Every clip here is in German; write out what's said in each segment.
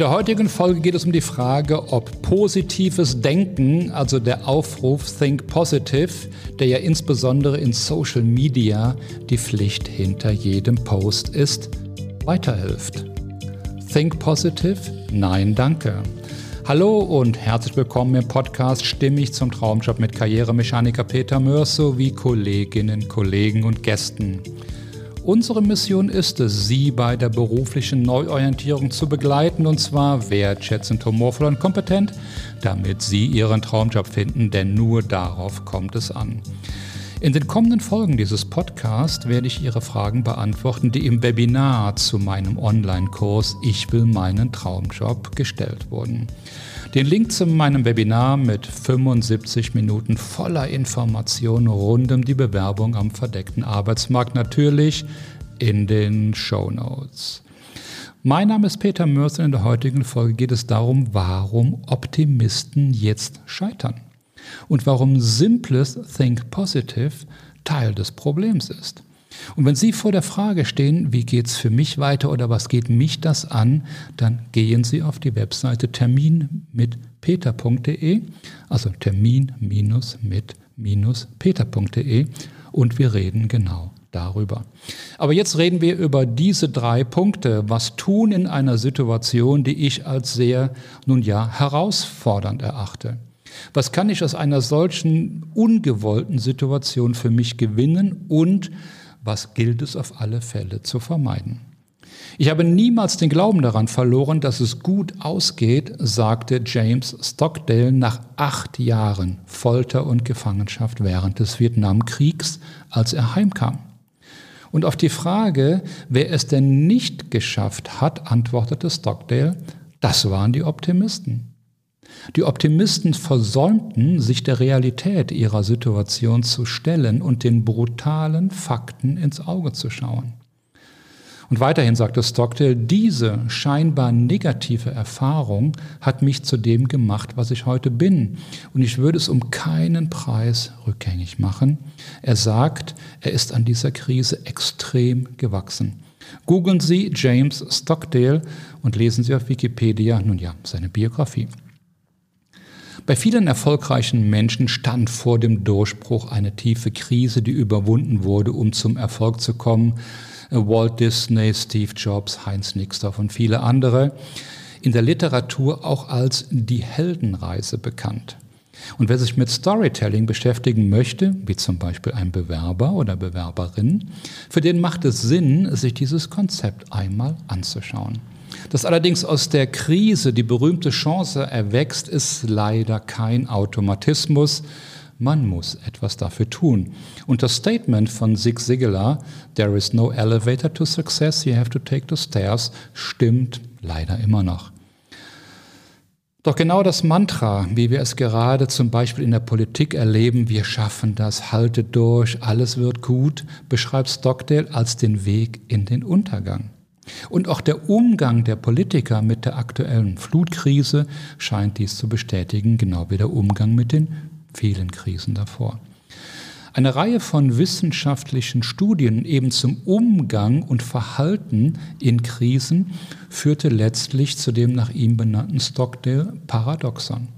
der heutigen Folge geht es um die Frage, ob positives Denken, also der Aufruf Think Positive, der ja insbesondere in Social Media die Pflicht hinter jedem Post ist, weiterhilft. Think Positive? Nein, danke. Hallo und herzlich willkommen im Podcast Stimmig zum Traumjob mit Karrieremechaniker Peter Mörs sowie Kolleginnen, Kollegen und Gästen. Unsere Mission ist es, Sie bei der beruflichen Neuorientierung zu begleiten und zwar wertschätzend, humorvoll und kompetent, damit Sie Ihren Traumjob finden, denn nur darauf kommt es an. In den kommenden Folgen dieses Podcasts werde ich Ihre Fragen beantworten, die im Webinar zu meinem Online-Kurs Ich will meinen Traumjob gestellt wurden. Den Link zu meinem Webinar mit 75 Minuten voller Informationen rund um die Bewerbung am verdeckten Arbeitsmarkt natürlich in den Show Notes. Mein Name ist Peter Mörs und in der heutigen Folge geht es darum, warum Optimisten jetzt scheitern und warum simples Think Positive Teil des Problems ist. Und wenn Sie vor der Frage stehen, wie geht es für mich weiter oder was geht mich das an, dann gehen Sie auf die Webseite termin-mit-peter.de, also termin-mit-peter.de und wir reden genau darüber. Aber jetzt reden wir über diese drei Punkte. Was tun in einer Situation, die ich als sehr, nun ja, herausfordernd erachte? Was kann ich aus einer solchen ungewollten Situation für mich gewinnen und was gilt es auf alle Fälle zu vermeiden. Ich habe niemals den Glauben daran verloren, dass es gut ausgeht, sagte James Stockdale nach acht Jahren Folter und Gefangenschaft während des Vietnamkriegs, als er heimkam. Und auf die Frage, wer es denn nicht geschafft hat, antwortete Stockdale, das waren die Optimisten. Die Optimisten versäumten, sich der Realität ihrer Situation zu stellen und den brutalen Fakten ins Auge zu schauen. Und weiterhin sagte Stockdale, diese scheinbar negative Erfahrung hat mich zu dem gemacht, was ich heute bin. Und ich würde es um keinen Preis rückgängig machen. Er sagt, er ist an dieser Krise extrem gewachsen. Googeln Sie James Stockdale und lesen Sie auf Wikipedia, nun ja, seine Biografie. Bei vielen erfolgreichen Menschen stand vor dem Durchbruch eine tiefe Krise, die überwunden wurde, um zum Erfolg zu kommen. Walt Disney, Steve Jobs, Heinz Nixdorf und viele andere. In der Literatur auch als die Heldenreise bekannt. Und wer sich mit Storytelling beschäftigen möchte, wie zum Beispiel ein Bewerber oder Bewerberin, für den macht es Sinn, sich dieses Konzept einmal anzuschauen. Dass allerdings aus der Krise die berühmte Chance erwächst, ist leider kein Automatismus. Man muss etwas dafür tun. Und das Statement von Zig Ziglar, There is no elevator to success, you have to take the stairs, stimmt leider immer noch. Doch genau das Mantra, wie wir es gerade zum Beispiel in der Politik erleben, wir schaffen das, haltet durch, alles wird gut, beschreibt Stockdale als den Weg in den Untergang. Und auch der Umgang der Politiker mit der aktuellen Flutkrise scheint dies zu bestätigen, genau wie der Umgang mit den vielen Krisen davor. Eine Reihe von wissenschaftlichen Studien eben zum Umgang und Verhalten in Krisen führte letztlich zu dem nach ihm benannten Stockdale-Paradoxon.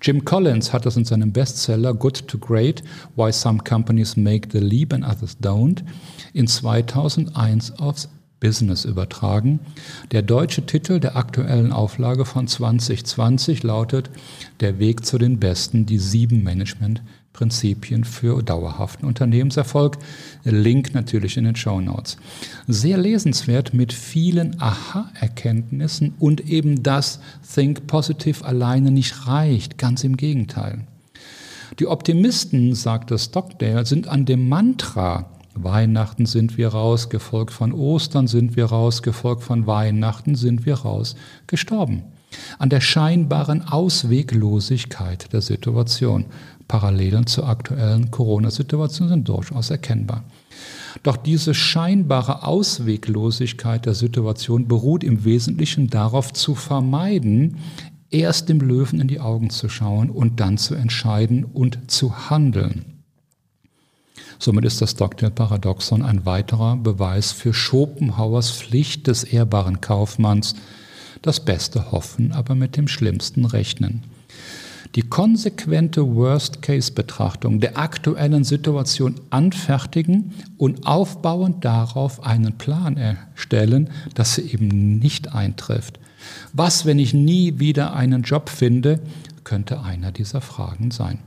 Jim Collins hat das in seinem Bestseller Good to Great, Why Some Companies Make the Leap and Others Don't in 2001 aufs Business übertragen. Der deutsche Titel der aktuellen Auflage von 2020 lautet Der Weg zu den Besten, die sieben Managementprinzipien für dauerhaften Unternehmenserfolg. Link natürlich in den Show Notes. Sehr lesenswert mit vielen Aha-Erkenntnissen und eben das Think Positive alleine nicht reicht, ganz im Gegenteil. Die Optimisten, sagte Stockdale, sind an dem Mantra Weihnachten sind wir raus, gefolgt von Ostern sind wir raus, gefolgt von Weihnachten sind wir raus, gestorben. An der scheinbaren Ausweglosigkeit der Situation. Parallelen zur aktuellen Corona-Situation sind durchaus erkennbar. Doch diese scheinbare Ausweglosigkeit der Situation beruht im Wesentlichen darauf zu vermeiden, erst dem Löwen in die Augen zu schauen und dann zu entscheiden und zu handeln. Somit ist das Stockdale-Paradoxon ein weiterer Beweis für Schopenhauers Pflicht des ehrbaren Kaufmanns, das Beste hoffen, aber mit dem Schlimmsten rechnen. Die konsequente Worst-Case-Betrachtung der aktuellen Situation anfertigen und aufbauend darauf einen Plan erstellen, dass sie eben nicht eintrifft. Was, wenn ich nie wieder einen Job finde, könnte einer dieser Fragen sein.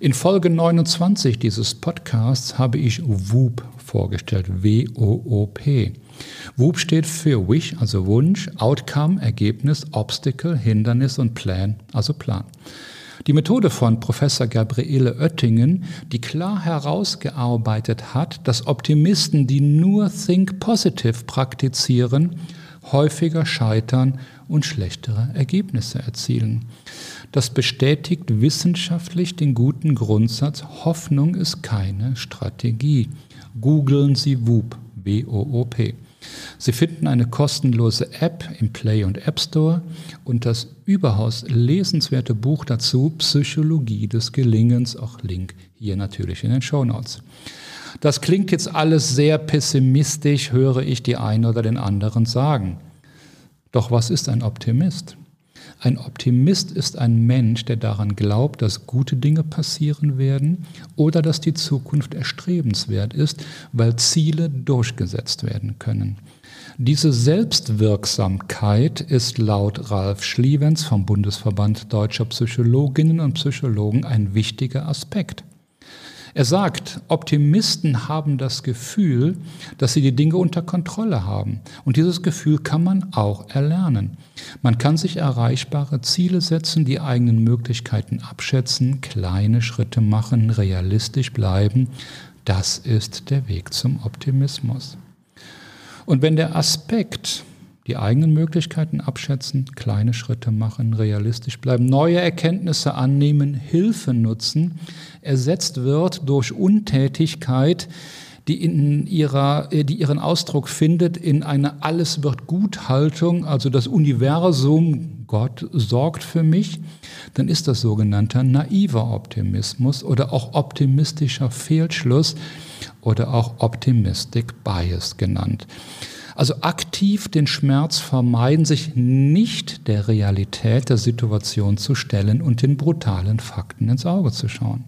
In Folge 29 dieses Podcasts habe ich WOOP vorgestellt, W-O-O-P. WOOP steht für Wish, also Wunsch, Outcome, Ergebnis, Obstacle, Hindernis und Plan, also Plan. Die Methode von Professor Gabriele Oettingen, die klar herausgearbeitet hat, dass Optimisten, die nur Think Positive praktizieren, häufiger scheitern und schlechtere Ergebnisse erzielen. Das bestätigt wissenschaftlich den guten Grundsatz, Hoffnung ist keine Strategie. Googeln Sie WOOP, W-O-O-P. Sie finden eine kostenlose App im Play und App Store und das überaus lesenswerte Buch dazu, Psychologie des Gelingens, auch Link hier natürlich in den Show Notes. Das klingt jetzt alles sehr pessimistisch, höre ich die einen oder den anderen sagen. Doch was ist ein Optimist? Ein Optimist ist ein Mensch, der daran glaubt, dass gute Dinge passieren werden oder dass die Zukunft erstrebenswert ist, weil Ziele durchgesetzt werden können. Diese Selbstwirksamkeit ist laut Ralf Schlievens vom Bundesverband deutscher Psychologinnen und Psychologen ein wichtiger Aspekt. Er sagt, Optimisten haben das Gefühl, dass sie die Dinge unter Kontrolle haben. Und dieses Gefühl kann man auch erlernen. Man kann sich erreichbare Ziele setzen, die eigenen Möglichkeiten abschätzen, kleine Schritte machen, realistisch bleiben. Das ist der Weg zum Optimismus. Und wenn der Aspekt die eigenen Möglichkeiten abschätzen, kleine Schritte machen, realistisch bleiben, neue Erkenntnisse annehmen, Hilfe nutzen, ersetzt wird durch Untätigkeit, die, in ihrer, die ihren Ausdruck findet in einer Alles wird gut Haltung, also das Universum, Gott sorgt für mich, dann ist das sogenannter naiver Optimismus oder auch optimistischer Fehlschluss oder auch Optimistic Bias genannt. Also aktiv den Schmerz vermeiden, sich nicht der Realität der Situation zu stellen und den brutalen Fakten ins Auge zu schauen.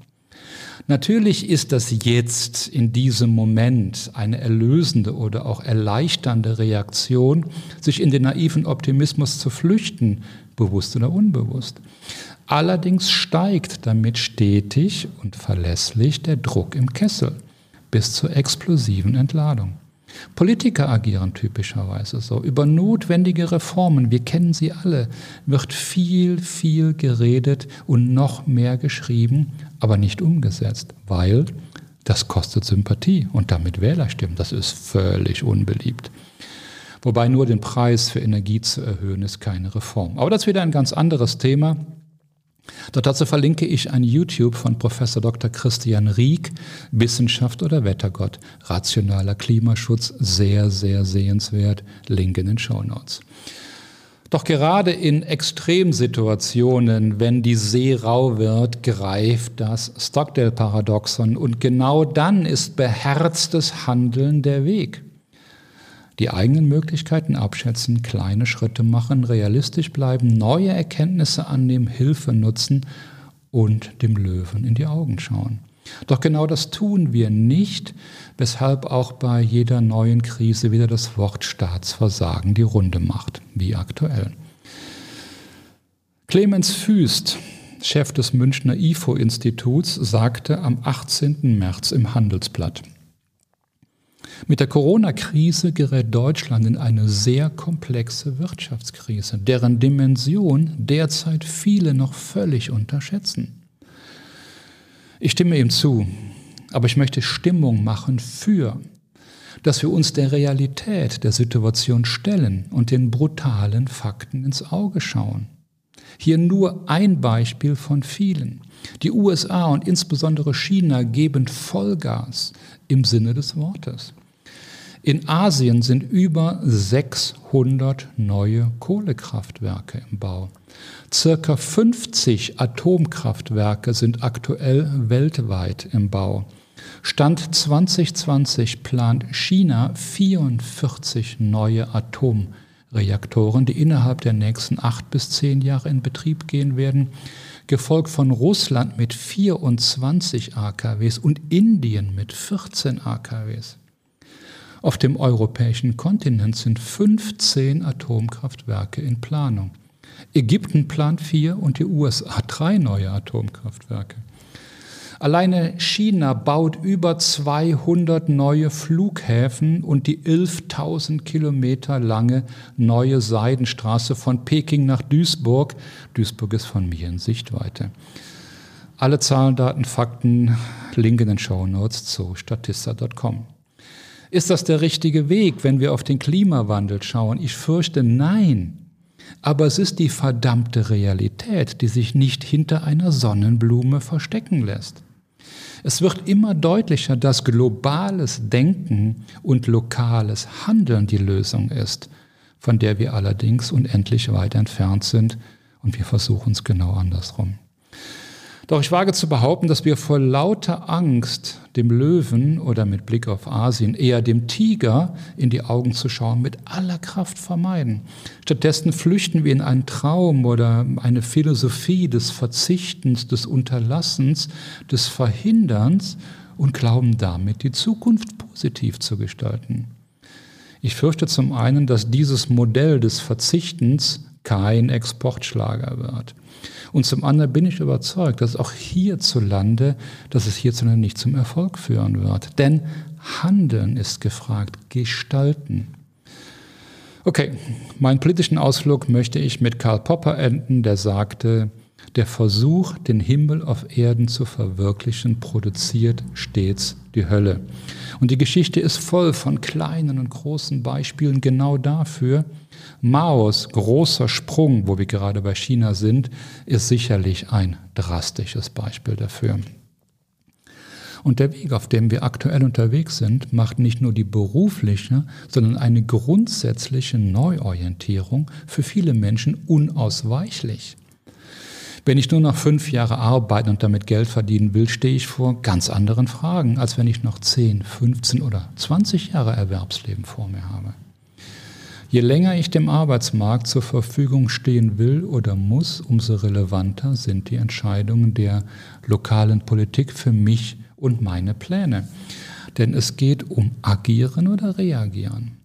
Natürlich ist das jetzt in diesem Moment eine erlösende oder auch erleichternde Reaktion, sich in den naiven Optimismus zu flüchten, bewusst oder unbewusst. Allerdings steigt damit stetig und verlässlich der Druck im Kessel bis zur explosiven Entladung. Politiker agieren typischerweise so. Über notwendige Reformen, wir kennen sie alle, wird viel, viel geredet und noch mehr geschrieben, aber nicht umgesetzt, weil das kostet Sympathie und damit Wählerstimmen. Das ist völlig unbeliebt. Wobei nur den Preis für Energie zu erhöhen ist keine Reform. Aber das ist wieder ein ganz anderes Thema. Dort dazu verlinke ich ein YouTube von Professor Dr. Christian Rieck, Wissenschaft oder Wettergott, rationaler Klimaschutz, sehr, sehr sehenswert, Link in den Show Notes. Doch gerade in Extremsituationen, wenn die See rau wird, greift das Stockdale-Paradoxon und genau dann ist beherztes Handeln der Weg die eigenen Möglichkeiten abschätzen, kleine Schritte machen, realistisch bleiben, neue Erkenntnisse annehmen, Hilfe nutzen und dem Löwen in die Augen schauen. Doch genau das tun wir nicht, weshalb auch bei jeder neuen Krise wieder das Wort Staatsversagen die Runde macht, wie aktuell. Clemens Füst, Chef des Münchner IFO-Instituts, sagte am 18. März im Handelsblatt, mit der Corona-Krise gerät Deutschland in eine sehr komplexe Wirtschaftskrise, deren Dimension derzeit viele noch völlig unterschätzen. Ich stimme ihm zu, aber ich möchte Stimmung machen für, dass wir uns der Realität der Situation stellen und den brutalen Fakten ins Auge schauen. Hier nur ein Beispiel von vielen. Die USA und insbesondere China geben Vollgas im Sinne des Wortes. In Asien sind über 600 neue Kohlekraftwerke im Bau. Circa 50 Atomkraftwerke sind aktuell weltweit im Bau. Stand 2020 plant China 44 neue Atomkraftwerke. Reaktoren, die innerhalb der nächsten acht bis zehn Jahre in Betrieb gehen werden, gefolgt von Russland mit 24 AKWs und Indien mit 14 AKWs. Auf dem europäischen Kontinent sind 15 Atomkraftwerke in Planung. Ägypten plant vier und die USA drei neue Atomkraftwerke. Alleine China baut über 200 neue Flughäfen und die 11.000 Kilometer lange neue Seidenstraße von Peking nach Duisburg. Duisburg ist von mir in Sichtweite. Alle Zahlen, Daten, Fakten, Link in den Show Notes zu statista.com. Ist das der richtige Weg, wenn wir auf den Klimawandel schauen? Ich fürchte nein. Aber es ist die verdammte Realität, die sich nicht hinter einer Sonnenblume verstecken lässt. Es wird immer deutlicher, dass globales Denken und lokales Handeln die Lösung ist, von der wir allerdings unendlich weit entfernt sind und wir versuchen es genau andersrum. Doch ich wage zu behaupten, dass wir vor lauter Angst dem Löwen oder mit Blick auf Asien eher dem Tiger in die Augen zu schauen mit aller Kraft vermeiden. Stattdessen flüchten wir in einen Traum oder eine Philosophie des Verzichtens, des Unterlassens, des Verhinderns und glauben damit, die Zukunft positiv zu gestalten. Ich fürchte zum einen, dass dieses Modell des Verzichtens kein Exportschlager wird. Und zum anderen bin ich überzeugt, dass auch hierzulande, dass es hierzulande nicht zum Erfolg führen wird. Denn Handeln ist gefragt, gestalten. Okay, meinen politischen Ausflug möchte ich mit Karl Popper enden, der sagte, der Versuch, den Himmel auf Erden zu verwirklichen, produziert stets die Hölle. Und die Geschichte ist voll von kleinen und großen Beispielen genau dafür, Maos großer Sprung, wo wir gerade bei China sind, ist sicherlich ein drastisches Beispiel dafür. Und der Weg, auf dem wir aktuell unterwegs sind, macht nicht nur die berufliche, sondern eine grundsätzliche Neuorientierung für viele Menschen unausweichlich. Wenn ich nur noch fünf Jahre arbeiten und damit Geld verdienen will, stehe ich vor ganz anderen Fragen, als wenn ich noch 10, 15 oder 20 Jahre Erwerbsleben vor mir habe. Je länger ich dem Arbeitsmarkt zur Verfügung stehen will oder muss, umso relevanter sind die Entscheidungen der lokalen Politik für mich und meine Pläne. Denn es geht um agieren oder reagieren.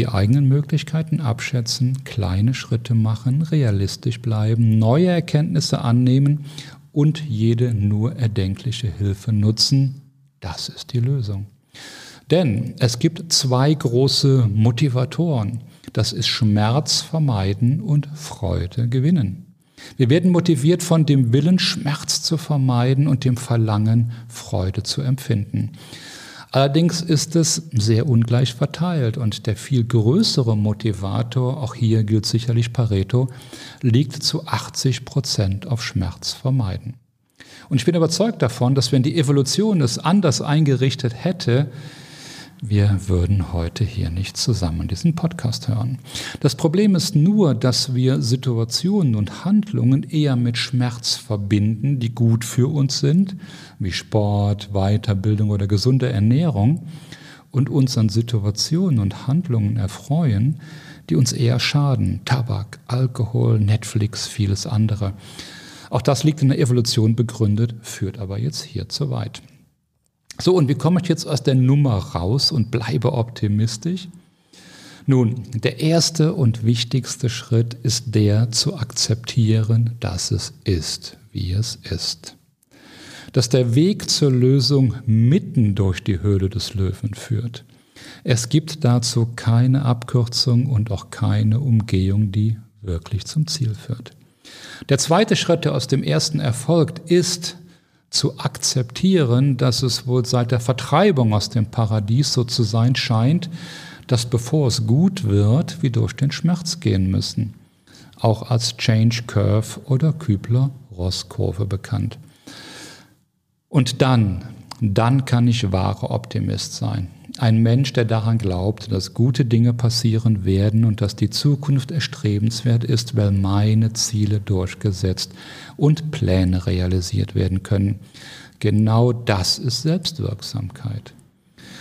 Die eigenen Möglichkeiten abschätzen, kleine Schritte machen, realistisch bleiben, neue Erkenntnisse annehmen und jede nur erdenkliche Hilfe nutzen. Das ist die Lösung. Denn es gibt zwei große Motivatoren. Das ist Schmerz vermeiden und Freude gewinnen. Wir werden motiviert von dem Willen, Schmerz zu vermeiden und dem Verlangen, Freude zu empfinden. Allerdings ist es sehr ungleich verteilt und der viel größere Motivator, auch hier gilt sicherlich Pareto, liegt zu 80 Prozent auf Schmerz vermeiden. Und ich bin überzeugt davon, dass wenn die Evolution es anders eingerichtet hätte, wir würden heute hier nicht zusammen diesen Podcast hören. Das Problem ist nur, dass wir Situationen und Handlungen eher mit Schmerz verbinden, die gut für uns sind, wie Sport, Weiterbildung oder gesunde Ernährung, und uns an Situationen und Handlungen erfreuen, die uns eher schaden. Tabak, Alkohol, Netflix, vieles andere. Auch das liegt in der Evolution begründet, führt aber jetzt hier zu weit. So, und wie komme ich jetzt aus der Nummer raus und bleibe optimistisch? Nun, der erste und wichtigste Schritt ist der zu akzeptieren, dass es ist, wie es ist. Dass der Weg zur Lösung mitten durch die Höhle des Löwen führt. Es gibt dazu keine Abkürzung und auch keine Umgehung, die wirklich zum Ziel führt. Der zweite Schritt, der aus dem ersten erfolgt, ist, zu akzeptieren, dass es wohl seit der Vertreibung aus dem Paradies so zu sein scheint, dass bevor es gut wird, wir durch den Schmerz gehen müssen. Auch als Change Curve oder Kübler-Ross-Kurve bekannt. Und dann, dann kann ich wahre Optimist sein. Ein Mensch, der daran glaubt, dass gute Dinge passieren werden und dass die Zukunft erstrebenswert ist, weil meine Ziele durchgesetzt und Pläne realisiert werden können. Genau das ist Selbstwirksamkeit.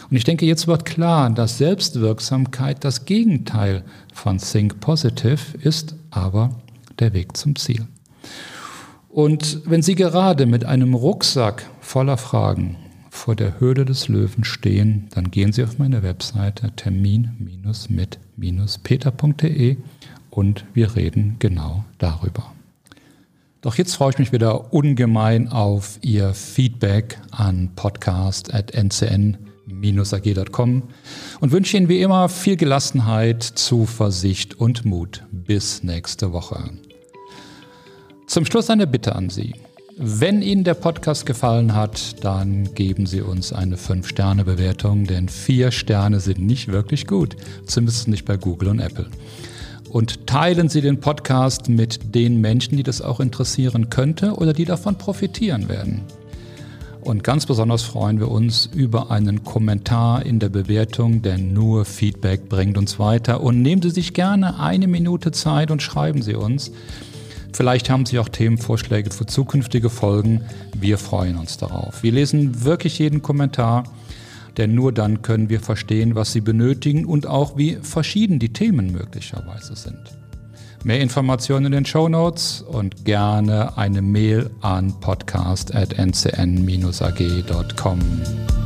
Und ich denke, jetzt wird klar, dass Selbstwirksamkeit das Gegenteil von Think Positive ist, aber der Weg zum Ziel. Und wenn Sie gerade mit einem Rucksack voller Fragen der Höhle des Löwen stehen, dann gehen Sie auf meine Webseite termin-mit-peter.de und wir reden genau darüber. Doch jetzt freue ich mich wieder ungemein auf Ihr Feedback an podcast.ncn-ag.com und wünsche Ihnen wie immer viel Gelassenheit, Zuversicht und Mut. Bis nächste Woche. Zum Schluss eine Bitte an Sie. Wenn Ihnen der Podcast gefallen hat, dann geben Sie uns eine 5-Sterne-Bewertung, denn 4 Sterne sind nicht wirklich gut, zumindest nicht bei Google und Apple. Und teilen Sie den Podcast mit den Menschen, die das auch interessieren könnte oder die davon profitieren werden. Und ganz besonders freuen wir uns über einen Kommentar in der Bewertung, denn nur Feedback bringt uns weiter. Und nehmen Sie sich gerne eine Minute Zeit und schreiben Sie uns. Vielleicht haben Sie auch Themenvorschläge für zukünftige Folgen. Wir freuen uns darauf. Wir lesen wirklich jeden Kommentar, denn nur dann können wir verstehen, was Sie benötigen und auch wie verschieden die Themen möglicherweise sind. Mehr Informationen in den Show Notes und gerne eine Mail an podcast.ncn-ag.com.